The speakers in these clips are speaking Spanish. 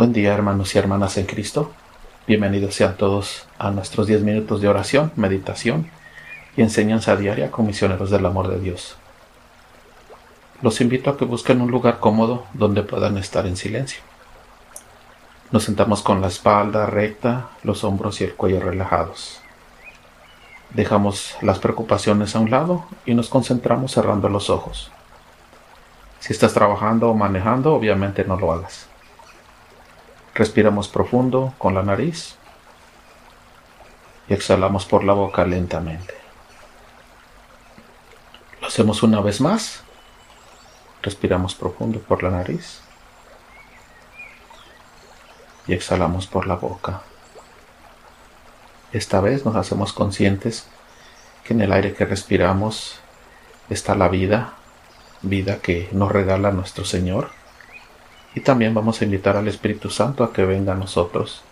Buen día hermanos y hermanas en Cristo. Bienvenidos sean todos a nuestros 10 minutos de oración, meditación y enseñanza diaria con misioneros del amor de Dios. Los invito a que busquen un lugar cómodo donde puedan estar en silencio. Nos sentamos con la espalda recta, los hombros y el cuello relajados. Dejamos las preocupaciones a un lado y nos concentramos cerrando los ojos. Si estás trabajando o manejando, obviamente no lo hagas. Respiramos profundo con la nariz y exhalamos por la boca lentamente. Lo hacemos una vez más. Respiramos profundo por la nariz y exhalamos por la boca. Esta vez nos hacemos conscientes que en el aire que respiramos está la vida, vida que nos regala nuestro Señor y también vamos a invitar al Espíritu Santo a que venga a nosotros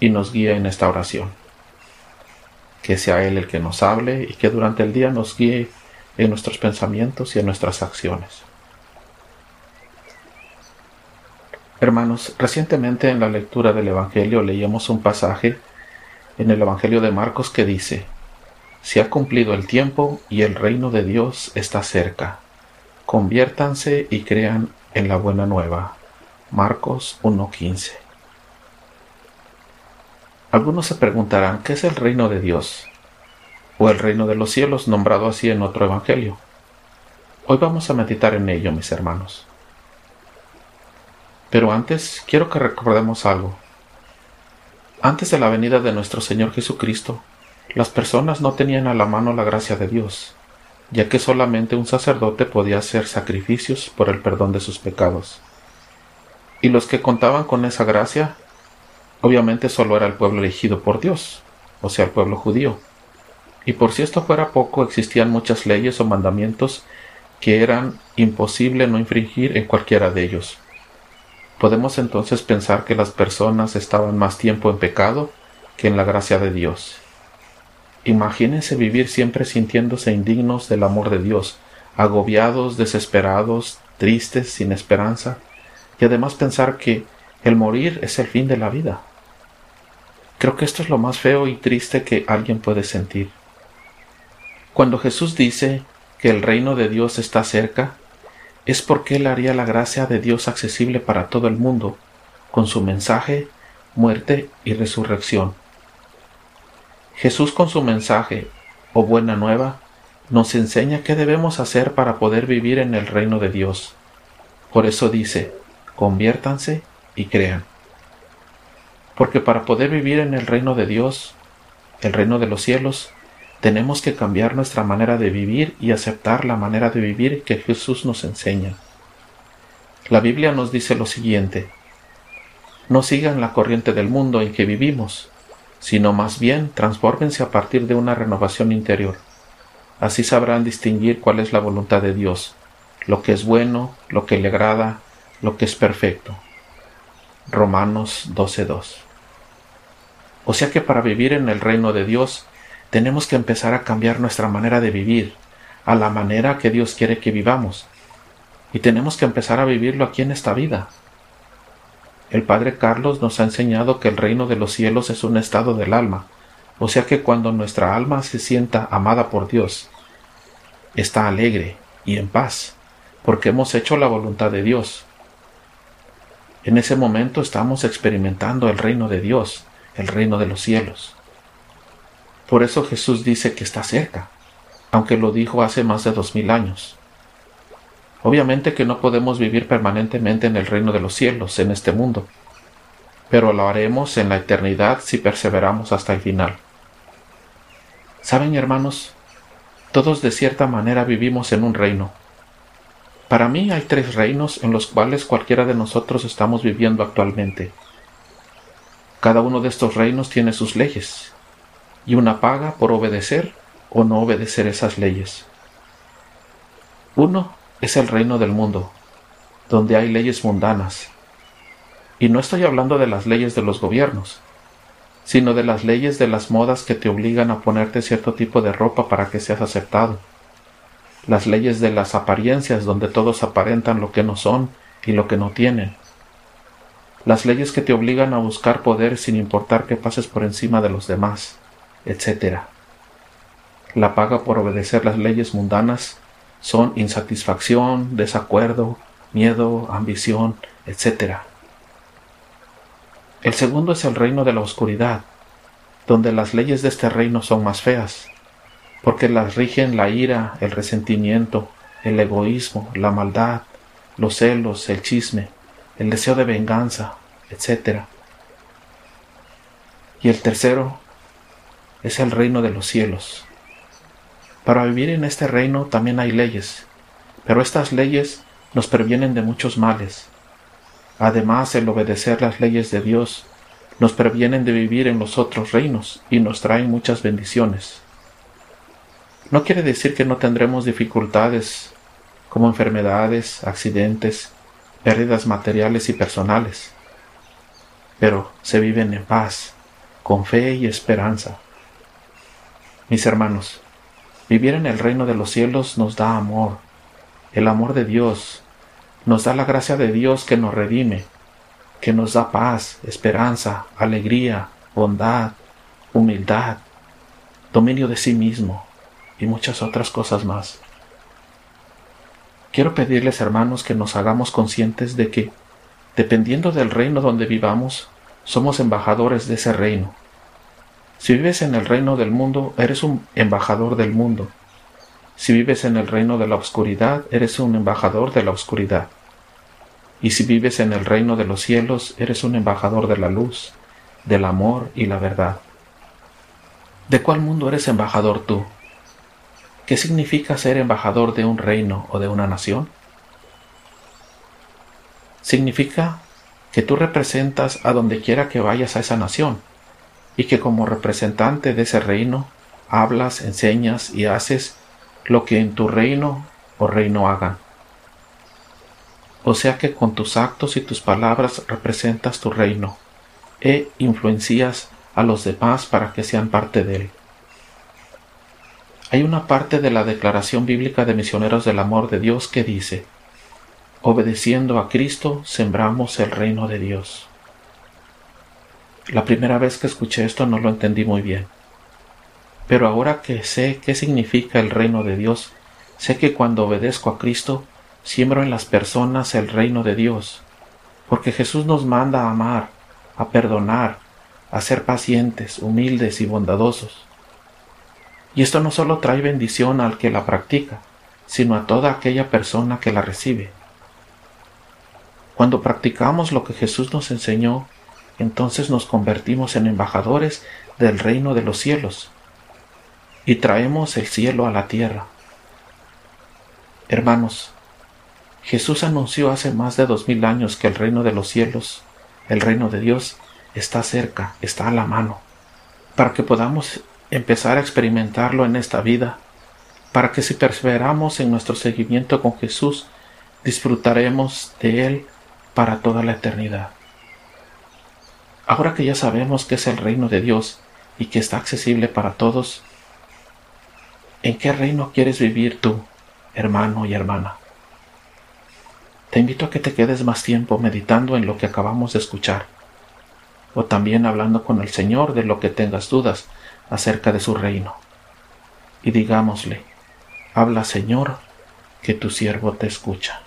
y nos guíe en esta oración. Que sea Él el que nos hable y que durante el día nos guíe en nuestros pensamientos y en nuestras acciones. Hermanos, recientemente en la lectura del Evangelio leíamos un pasaje en el Evangelio de Marcos que dice, Se ha cumplido el tiempo y el reino de Dios está cerca. Conviértanse y crean en la buena nueva. Marcos 1.15. Algunos se preguntarán, ¿qué es el reino de Dios? O el reino de los cielos, nombrado así en otro evangelio. Hoy vamos a meditar en ello, mis hermanos. Pero antes quiero que recordemos algo. Antes de la venida de nuestro Señor Jesucristo, las personas no tenían a la mano la gracia de Dios, ya que solamente un sacerdote podía hacer sacrificios por el perdón de sus pecados. Y los que contaban con esa gracia, obviamente solo era el pueblo elegido por Dios, o sea, el pueblo judío. Y por si esto fuera poco, existían muchas leyes o mandamientos que eran imposible no infringir en cualquiera de ellos. Podemos entonces pensar que las personas estaban más tiempo en pecado que en la gracia de Dios. Imagínense vivir siempre sintiéndose indignos del amor de Dios, agobiados, desesperados, tristes, sin esperanza, y además pensar que el morir es el fin de la vida. Creo que esto es lo más feo y triste que alguien puede sentir. Cuando Jesús dice que el reino de Dios está cerca, es porque Él haría la gracia de Dios accesible para todo el mundo, con su mensaje, muerte y resurrección. Jesús con su mensaje, o buena nueva, nos enseña qué debemos hacer para poder vivir en el reino de Dios. Por eso dice, conviértanse y crean. Porque para poder vivir en el reino de Dios, el reino de los cielos, tenemos que cambiar nuestra manera de vivir y aceptar la manera de vivir que Jesús nos enseña. La Biblia nos dice lo siguiente, no sigan la corriente del mundo en que vivimos, sino más bien transfórmense a partir de una renovación interior. Así sabrán distinguir cuál es la voluntad de Dios, lo que es bueno, lo que le agrada, lo que es perfecto. Romanos 12.2. O sea que para vivir en el reino de Dios tenemos que empezar a cambiar nuestra manera de vivir, a la manera que Dios quiere que vivamos. Y tenemos que empezar a vivirlo aquí en esta vida. El Padre Carlos nos ha enseñado que el reino de los cielos es un estado del alma, o sea que cuando nuestra alma se sienta amada por Dios, está alegre y en paz, porque hemos hecho la voluntad de Dios, en ese momento estamos experimentando el reino de Dios, el reino de los cielos. Por eso Jesús dice que está cerca, aunque lo dijo hace más de dos mil años. Obviamente que no podemos vivir permanentemente en el reino de los cielos, en este mundo, pero lo haremos en la eternidad si perseveramos hasta el final. Saben, hermanos, todos de cierta manera vivimos en un reino, para mí hay tres reinos en los cuales cualquiera de nosotros estamos viviendo actualmente. Cada uno de estos reinos tiene sus leyes y una paga por obedecer o no obedecer esas leyes. Uno es el reino del mundo, donde hay leyes mundanas. Y no estoy hablando de las leyes de los gobiernos, sino de las leyes de las modas que te obligan a ponerte cierto tipo de ropa para que seas aceptado las leyes de las apariencias donde todos aparentan lo que no son y lo que no tienen. las leyes que te obligan a buscar poder sin importar que pases por encima de los demás, etc. La paga por obedecer las leyes mundanas son insatisfacción, desacuerdo, miedo, ambición, etc. El segundo es el reino de la oscuridad, donde las leyes de este reino son más feas, porque las rigen la ira, el resentimiento, el egoísmo, la maldad, los celos, el chisme, el deseo de venganza, etc. Y el tercero es el reino de los cielos. Para vivir en este reino también hay leyes, pero estas leyes nos previenen de muchos males. Además, el obedecer las leyes de Dios nos previenen de vivir en los otros reinos y nos traen muchas bendiciones. No quiere decir que no tendremos dificultades como enfermedades, accidentes, pérdidas materiales y personales, pero se viven en paz, con fe y esperanza. Mis hermanos, vivir en el reino de los cielos nos da amor, el amor de Dios, nos da la gracia de Dios que nos redime, que nos da paz, esperanza, alegría, bondad, humildad, dominio de sí mismo y muchas otras cosas más. Quiero pedirles, hermanos, que nos hagamos conscientes de que, dependiendo del reino donde vivamos, somos embajadores de ese reino. Si vives en el reino del mundo, eres un embajador del mundo. Si vives en el reino de la oscuridad, eres un embajador de la oscuridad. Y si vives en el reino de los cielos, eres un embajador de la luz, del amor y la verdad. ¿De cuál mundo eres embajador tú? ¿Qué significa ser embajador de un reino o de una nación? Significa que tú representas a donde quiera que vayas a esa nación y que como representante de ese reino hablas, enseñas y haces lo que en tu reino o reino hagan. O sea que con tus actos y tus palabras representas tu reino e influencias a los demás para que sean parte de él. Hay una parte de la Declaración Bíblica de Misioneros del Amor de Dios que dice, obedeciendo a Cristo sembramos el reino de Dios. La primera vez que escuché esto no lo entendí muy bien. Pero ahora que sé qué significa el reino de Dios, sé que cuando obedezco a Cristo, siembro en las personas el reino de Dios, porque Jesús nos manda a amar, a perdonar, a ser pacientes, humildes y bondadosos. Y esto no solo trae bendición al que la practica, sino a toda aquella persona que la recibe. Cuando practicamos lo que Jesús nos enseñó, entonces nos convertimos en embajadores del reino de los cielos y traemos el cielo a la tierra. Hermanos, Jesús anunció hace más de dos mil años que el reino de los cielos, el reino de Dios, está cerca, está a la mano, para que podamos empezar a experimentarlo en esta vida, para que si perseveramos en nuestro seguimiento con Jesús, disfrutaremos de Él para toda la eternidad. Ahora que ya sabemos que es el reino de Dios y que está accesible para todos, ¿en qué reino quieres vivir tú, hermano y hermana? Te invito a que te quedes más tiempo meditando en lo que acabamos de escuchar, o también hablando con el Señor de lo que tengas dudas acerca de su reino. Y digámosle, habla Señor, que tu siervo te escucha.